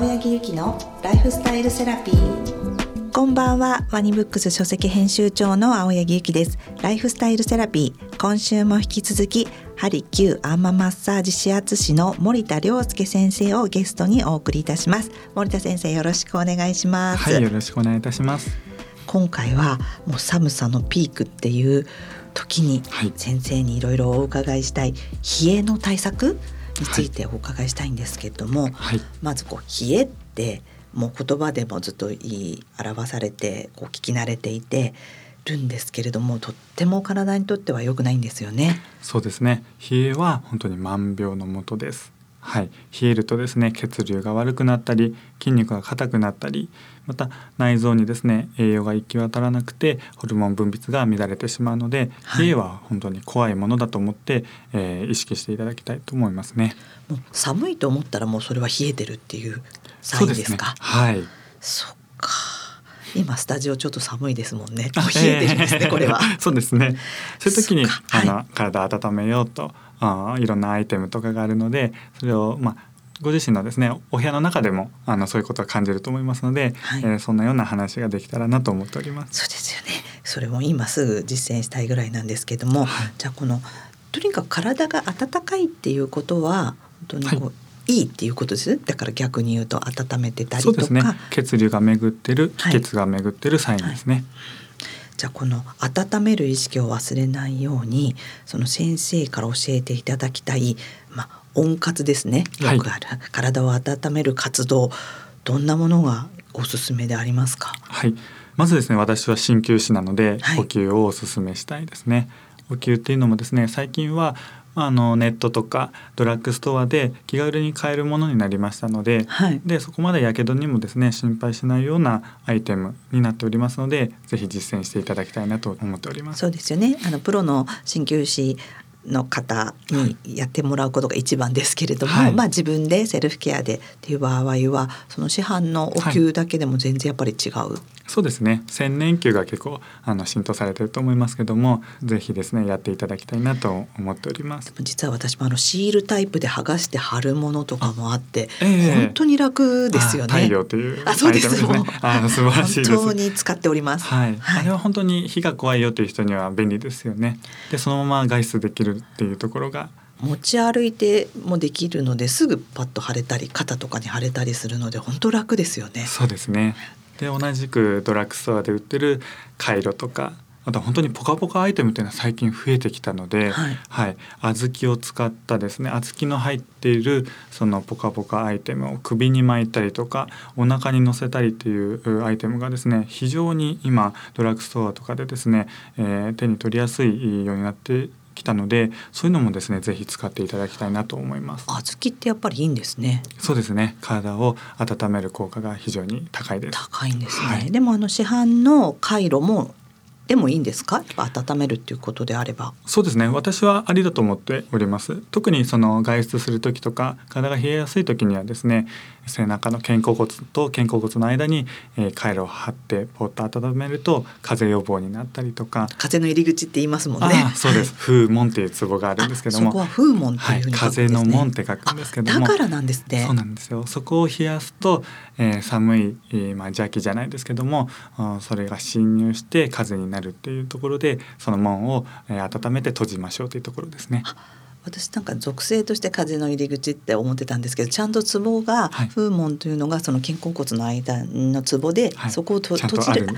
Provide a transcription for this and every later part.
青柳ゆきのライフスタイルセラピー。こんばんは。ワニブックス書籍編集長の青柳ゆきです。ライフスタイルセラピー。今週も引き続きハリキューアンママッサージ指圧師の森田亮介先生をゲストにお送りいたします。森田先生よろしくお願いします。はいよろしくお願いいたします。今回はもう寒さのピークっていう時に先生にいろいろお伺いしたい。冷えの対策についてお伺いしたいんですけれども、はい、まずこう冷えってもう言葉でもずっと言い表されてこう聞き慣れていてるんですけれどもとっても体にとっては良くないんですよね。そうですね冷えは本当に万病のもとです。はい、冷えるとですね血流が悪くなったり筋肉が硬くなったりまた内臓にですね栄養が行き渡らなくてホルモン分泌が乱れてしまうので、はい、冷えは本当に怖いものだと思って、えー、意識していただきたいと思いますね。もう寒いと思ったらもうそれは冷えてるっていうサインですか？すね、はい。そっか。今スタジオちょっと寒いですもんね。冷えてるんですね、これは。そうですね。そういう時に、あの、体温めようとあいろんなアイテムとかがあるのでそれをまあご自身のですねお部屋の中でもあのそういうことを感じると思いますので、はい、えー、そんなような話ができたらなと思っております。そうですよね。それも今すぐ実践したいぐらいなんですけども、はい、じゃあこのとにかく体が温かいっていうことは本当にこう、はい。いいっていうことです？だから逆に言うと温めてたりとか、ね、血流が巡ってる気血が巡ってるサインですね、はいはいじゃあこの温める意識を忘れないようにその先生から教えていただきたい、まあ、温活ですね。よくある、はい、体を温める活動。どんなものがおすすめでありますか？はい。まずですね私は鍼灸師なので、呼吸をおすすめしたいですね。呼吸っていうのもですね最近はあのネットとかドラッグストアで気軽に買えるものになりましたのではい、でそこまでやけどにもですね心配しないようなアイテムになっておりますのでぜひ実践していただきたいなと思っております。そうですよね。あのプロの鍼灸師の方にやってもらうことが一番ですけれども、はい、まあ自分でセルフケアでっていう場合はその市販のお灸だけでも全然やっぱり違う、はい、そうですね。千年灸が結構あの浸透されてると思いますけどもぜひですねやっていただきたいなと思っております。実は私もあのシールタイプで剥がして貼るものとかもあって、えー、本当に楽ですよね。大量というあそうです、ね、あ素晴らしい本当に使っております、はい、はい、あれは本当に火が怖いよという人には便利ですよね。でそのまま外出できるるっていうところが。持ち歩いてもできるのですぐパッと腫れたり肩とかに腫れたりするので本当楽ですよね。そうですねで同じくドラッグストアで売ってるカイロとかあと本当にポカポカアイテムっていうのは最近増えてきたので、はい、はい、小豆を使ったですね小豆の入っているそのポカポカアイテムを首に巻いたりとかお腹に乗せたりっていうアイテムがですね非常に今ドラッグストアとかでですね、えー、手に取りやすいようになってきたのでそういうのもですねぜひ使っていただきたいなと思います。小豆ってやっぱりいいんですね。そうですね。体を温める効果が非常に高いです。高いんですね、はい、でもあの市販の回路もでもいいんですか？温めるっていうことであれば。そうですね。私はありだと思っております。特にその外出する時とか体が冷えやすい時にはですね背中の肩甲骨と肩甲骨の間に、えー、回路を貼ってポッと温めると風邪予防になったりとか。風の入り口って言いますもんね。そうです。風門っていうツボがあるんですけども。そこは風門っていうふうに、ね。はい、風の門って書くんですけども。だからなんですねそうなんですよ。そこを冷やすと、えー、寒い、えー、まあ邪気じゃないですけどもそれが侵入して風になるっていうところでその門を、えー、温めて閉じましょうというところですね。私なんか属性として風の入り口って思ってたんですけどちゃんとツボが、はい、風門というのがその肩甲骨の間のツボで、はい、そこをと閉じる。あ、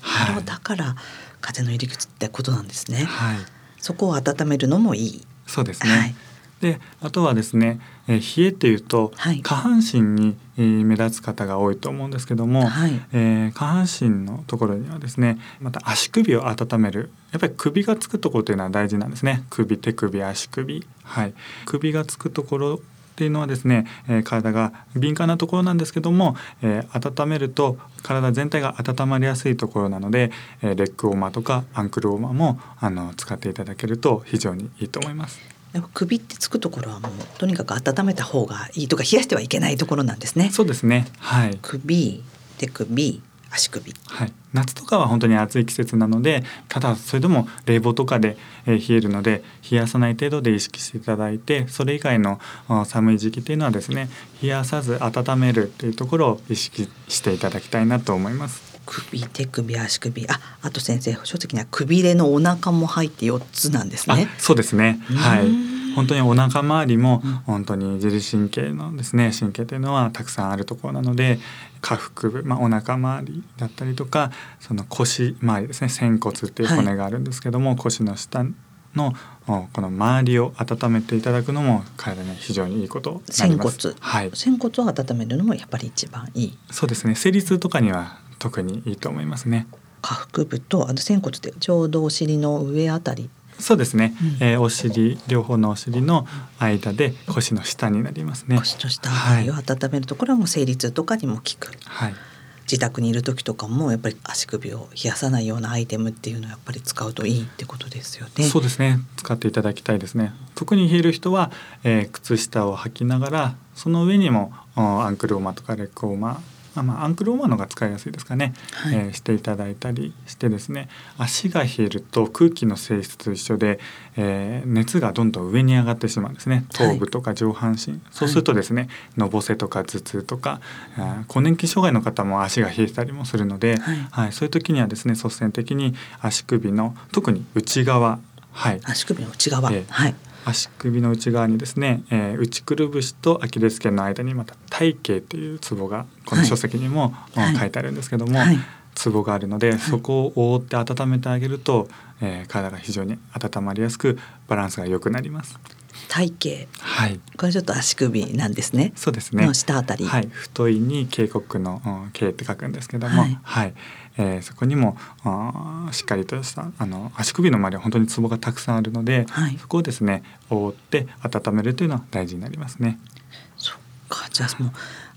はい、だから風の入り口ってことなんですね、はい、そこを温めるのもいい。そうですね、はい。であとはですね、えー、冷えっていうと、はい、下半身に、えー、目立つ方が多いと思うんですけども、はい、えー、下半身のところにはですねまた足首を温める。やっぱり首がつくところというのは大事なんですね。首手首足首。はい。首がつくところっていうのはですね、えー、体が敏感なところなんですけども、えー、温めると体全体が温まりやすいところなので、えー、レッグウォーマーとかアンクルウォーマーもあの使っていただけると非常にいいと思います。首ってつくところはもうとにかく温めた方がいいとか冷やしてはいけないところなんですね。そうですね。はい。首、手首、足首、はい、夏とかは本当に暑い季節なのでただそれでも冷房とかで、え冷えるので冷やさない程度で意識していただいてそれ以外の寒い時期っていうのはですね冷やさず温めるっていうところを意識していただきたいなと思います。首手首足首ああと先生書籍にはくびれのお腹も入って4つなんですね。そうですね。はい。本当にお腹周りも本当に自律神経のですね神経というのはたくさんあるところなので下腹部、まあ、お腹周りだったりとかその腰周りですね仙骨っていう骨があるんですけども、はい、腰の下のこの周りを温めていただくのも体に非常にいいこと仙骨、はい、仙骨を温めるのもやっぱり一番いい。そうですね。生理痛とかには特にいいと思いますね。下腹部とあの仙骨ってちょうどお尻の上あたり。そうですね、うん、えー、お尻両方のお尻の間で腰の下になりますね。腰の下を温めるところはもう生理痛とかにも効く、はい、自宅にいる時とかもやっぱり足首を冷やさないようなアイテムっていうのはやっぱり使うといいってことですよね。そうですね。使っていただきたいですね。特に冷える人は、えー、靴下を履きながらその上にもアンクルウォーマーとかレッグウォーマーあまあ、アンクルウォーマーのが使いやすいですかね、はい、えー、していただいたりしてですね。足が冷えると空気の性質と一緒で、えー、熱がどんどん上に上がってしまうんですね。頭部とか上半身、はい、そうするとですね、のぼせとか頭痛とか、はい、更年期障害の方も足が冷えたりもするので、はい、はい、そういう時にはですね率先的に足首の特に内側。はい、足首の内側、えー、はい足首の内側にですね、えー、内くるぶしとアキレス腱の間にまた体形というツボがこの書籍にも、はい、書いてあるんですけども、はい、ツボがあるので、はい、そこを覆って温めてあげると、えー、体が非常に温まりやすくバランスが良くなります。体型。はい。これちょっと足首なんですね。そうですね。下あたり。はい。太いに渓谷の渓って書くんですけどもはい、はい、えー、そこにもしっかりとしたあの足首の周りは本当にツボがたくさんあるので、はい、そこをですね覆って温めるというのは大事になりますね。そっか。じゃあもう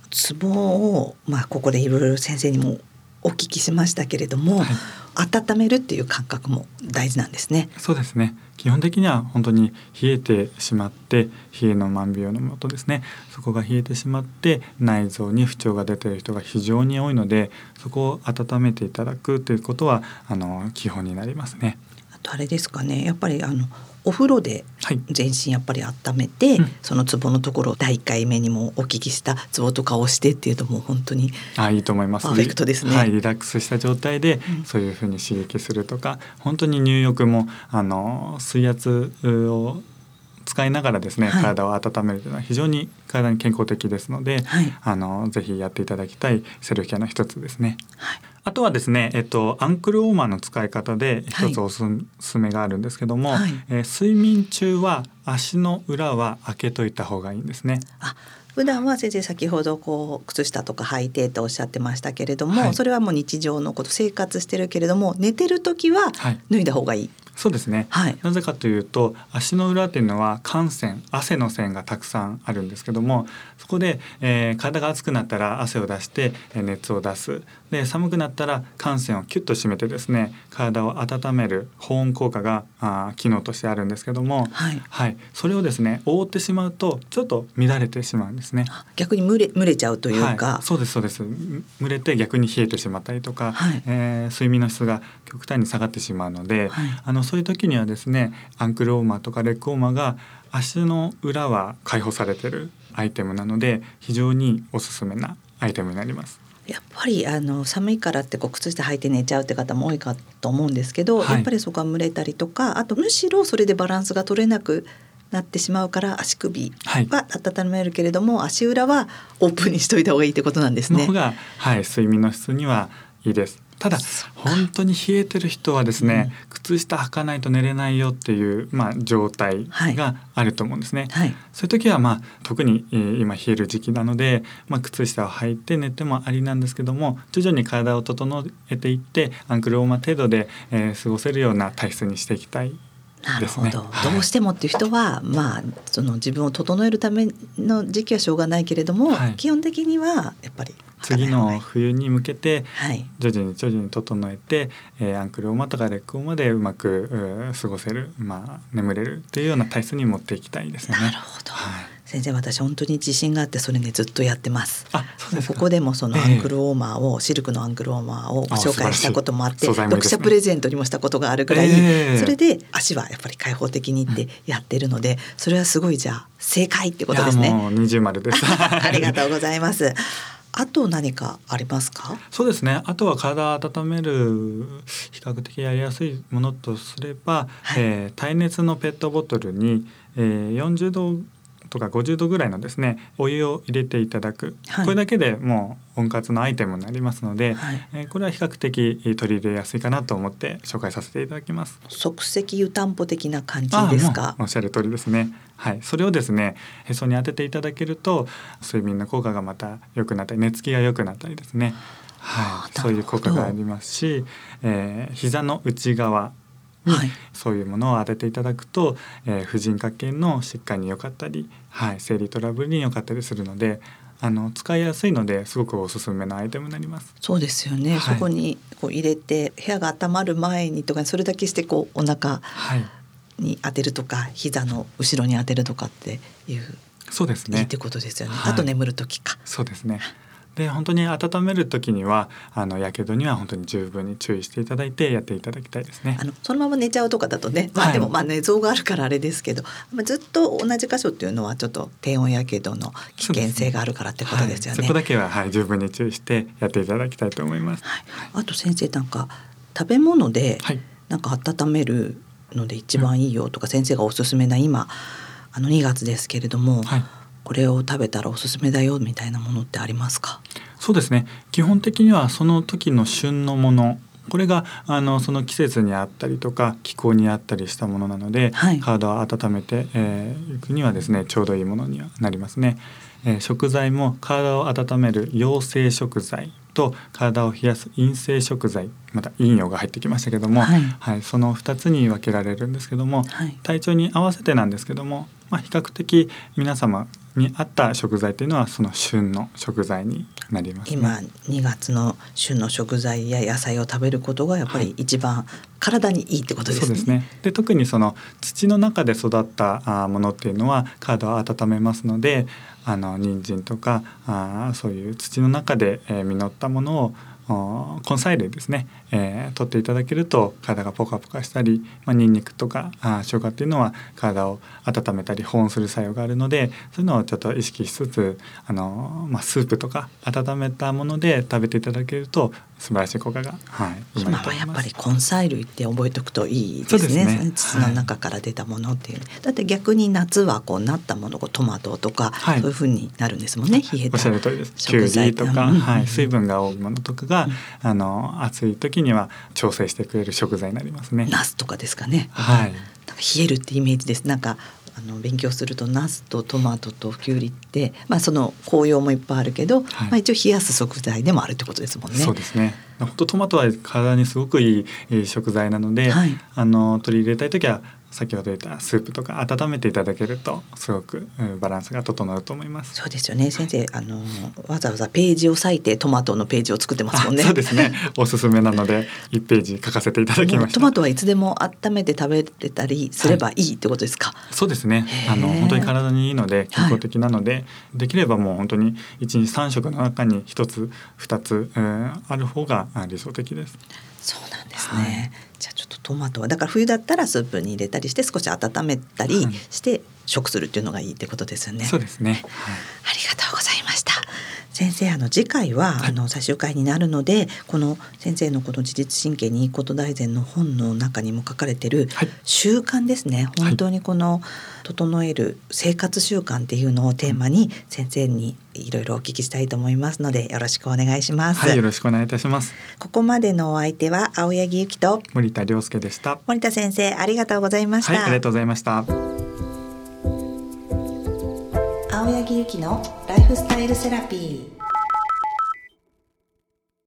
ツボをまあここでいろいろ先生にもお聞きしましたけれども、はい温めるっていう感覚も大事なんですね。そうですね。基本的には本当に冷えてしまって冷えの万病のもとですね。そこが冷えてしまって内臓に不調が出ている人が非常に多いので、そこを温めていただくということはあの基本になりますね。あとあれですかね。やっぱりあのお風呂で全身やっぱり温めて、はいうん、そのツボのところ第1回目にもお聞きしたツボとかをしてっていうともう本当にあいいと思います。パーフェクトですね、はい、リラックスした状態でそういうふうに刺激するとか、うん、本当に入浴もあの水圧を使いながらですね、はい、体を温めるというのは非常に体に健康的ですので、はい、あのぜひやっていただきたいセルフケアの一つですね。はいあとはですね、えっと、アンクルウォーマーの使い方で一つおすすめがあるんですけども、はい、えー、睡眠中は足の裏は開けといた方がいいんですね。あ普段は先生先ほどこう靴下とか履いてとおっしゃってましたけれども、はい、それはもう日常のこと生活してるけれども寝てる時は脱いだ方がいい。そうですね、はい、なぜかというと足の裏っていうのは汗腺汗の線がたくさんあるんですけどもそこで、えー、体が熱くなったら汗を出して熱を出すで寒くなったら汗腺をキュッと締めてですね体を温める保温効果があ機能としてあるんですけども、はい、はい、それをですね覆ってしまうとちょっと乱れてしまうんですね。逆に蒸れ蒸れちゃうというか、はい、そうですそうです。蒸れて逆に冷えてしまったりとか、はい、えー、睡眠の質が極端に下がってしまうので、はい、あのそういう時にはですねアンクルウォーマーとかレッグウォーマーが足の裏は解放されてるアイテムなので非常におすすめなアイテムになります。やっぱりあの寒いからってこう靴下履いて寝ちゃうって方も多いかと思うんですけど、はい、やっぱりそこが蒸れたりとかあとむしろそれでバランスが取れなくなってしまうから足首は温めるけれども、はい、足裏はオープンにしといた方がいいってことなんですね。がはい睡眠の質にはいいです。ただ本当に冷えてる人はですね、うん、靴下履かないと寝れないよっていう、まあ、状態があると思うんですね。はい、そういう時は、まあ、特に、えー、今冷える時期なので、まあ、靴下を履いて寝てもありなんですけども徐々に体を整えていってアンクルウォーマー程度で、えー、過ごせるような体質にしていきたいなるほど、はい、どうしてもっていう人はまあその自分を整えるための時期はしょうがないけれども、はい、基本的にはやっぱり次の冬に向けて徐々に徐々に整えて、えー、アンクルオーマとかレッグオーマでうまく過ごせる、まあ、眠れるっていうような体質に持っていきたいですよね。なるほど、はい。先生私本当に自信があってそれねずっとやってますあそうですここでもそのアンクルウォーマーを、えー、シルクのアンクルウォーマーをご紹介したこともあって読者プレゼントにもしたことがあるぐらい、えー、それで足はやっぱり開放的にってやってるので、それはすごいじゃあ正解ってことですね二重丸ですありがとうございますあと何かありますか？そうですね。あとは体を温める比較的やりやすいものとすれば、はい、えー、耐熱のペットボトルに、えー、40度とか50度ぐらいのですねお湯を入れていただく、はい、これだけでもう温活のアイテムになりますので、はい、えー、これは比較的取り入れやすいかなと思って紹介させていただきます。即席湯たんぽ的な感じですか？おっしゃる通りですね。はい。それをですねへそに当てていただけると睡眠の効果がまた良くなったり寝つきが良くなったりですね。はい、そういう効果がありますし、えー、膝の内側にそういうものを当てていただくと、えー、婦人科系の疾患に良かったり、はい、生理トラブルに良かったりするのであの使いやすいのですごくおすすめのアイテムになります。そうですよね。はい、そこにこう入れて部屋が温まる前にとかそれだけしてこうお腹に当てるとか、はい、膝の後ろに当てるとかっていうそうですね。いいってことですよね。はい、あと眠る時か。そうですね。で本当に温める時にはあのやけどには本当に十分に注意していただいてやっていただきたいですね。あのそのまま寝ちゃうとかだとね、まあ、でもまあ寝相があるからあれですけど、まあ、ずっと同じ箇所っていうのはちょっと低温やけどの危険性があるからってことですよね。そ、ねはい、こだけは、はい、十分に注意してやっていただきたいと思います。はい、あと先生なんか食べ物でなんか温めるので一番いいよとか、先生がおすすめな今あの2月ですけれども。はいこれを食べたらおすすめだよみたいなものってありますか？そうですね。基本的にはその時の旬のもの。これがあのその季節にあったりとか気候にあったりしたものなので、はい、体を温めてい、えー、くにはですねちょうどいいものにはなりますね。えー、食材も体を温める陽性食材と体を冷やす陰性食材また陰陽が入ってきましたけども、はい、はい、その2つに分けられるんですけども、はい、体調に合わせてなんですけども、まあ、比較的皆様に合った食材というのはその旬の食材になります、ね、今2月の旬の食材や野菜を食べることがやっぱり一番体にいいってことですね。そうですね。で特にその土の中で育ったものっていうのは体を温めますのであの人参とかあそういう土の中で、えー、実ったものを根菜類ですね、えー、取っていただけると体がポカポカしたり、まあ、ニンニクとかあ生姜っていうのは体を温めたり保温する作用があるのでそういうのをちょっと意識しつつあの、まあ、スープとか温めたもので食べていただけると素晴らしい効果が、はい、今はやっぱり根菜類って覚えておくといいですね。ですね。土の中から出たものっていう、はい、だって逆に夏はこうなったものトマトとか、はい、そういうふうになるんですもんね。冷えたおっしゃる通りです。きゅうりとか、はい、水分が多いものとかが、うん、あの暑い時には調整してくれる食材になりますね。ナスとかですかね。はい。なんか冷えるってイメージです。なんかあの勉強するとナスとトマトときゅうりって、まあ、その紅葉もいっぱいあるけど、はい、まあ、一応冷やす食材でもあるってことですもんね。そうですね本当トマトは体にすごくいい食材なので、はい、あの取り入れたい時は先ほど言ったスープとか温めていただけるとすごくバランスが整うと思います。そうですよね。先生あのわざわざページを割いてトマトのページを作ってますもんね。そうですね。おすすめなので1ページ書かせていただきました。トマトはいつでも温めて食べてたりすればいいってことですか、はい、そうですね。あの本当に体にいいので健康的なので、はい、できればもう本当に1日3食の中に1つ2つ、えー、ある方が理想的です。そうなんですね、はいじゃあちょっとトマトはだから冬だったらスープに入れたりして少し温めたりして食するっていうのがいいってことですよね。そうですね、はい、ありがとうございました。先生あの次回は、はい、あの最終回になるのでこの先生のこの自律神経にいいこと大全の本の中にも書かれてる習慣ですね、はい、本当にこの整える生活習慣っていうのをテーマに先生にいろいろお聞きしたいと思いますのでよろしくお願いします。はい、よろしくお願いいたします。ここまでのお相手は青柳ゆきと森田亮介でした。森田先生ありがとうございました。はい、ありがとうございました。青柳ゆきのライ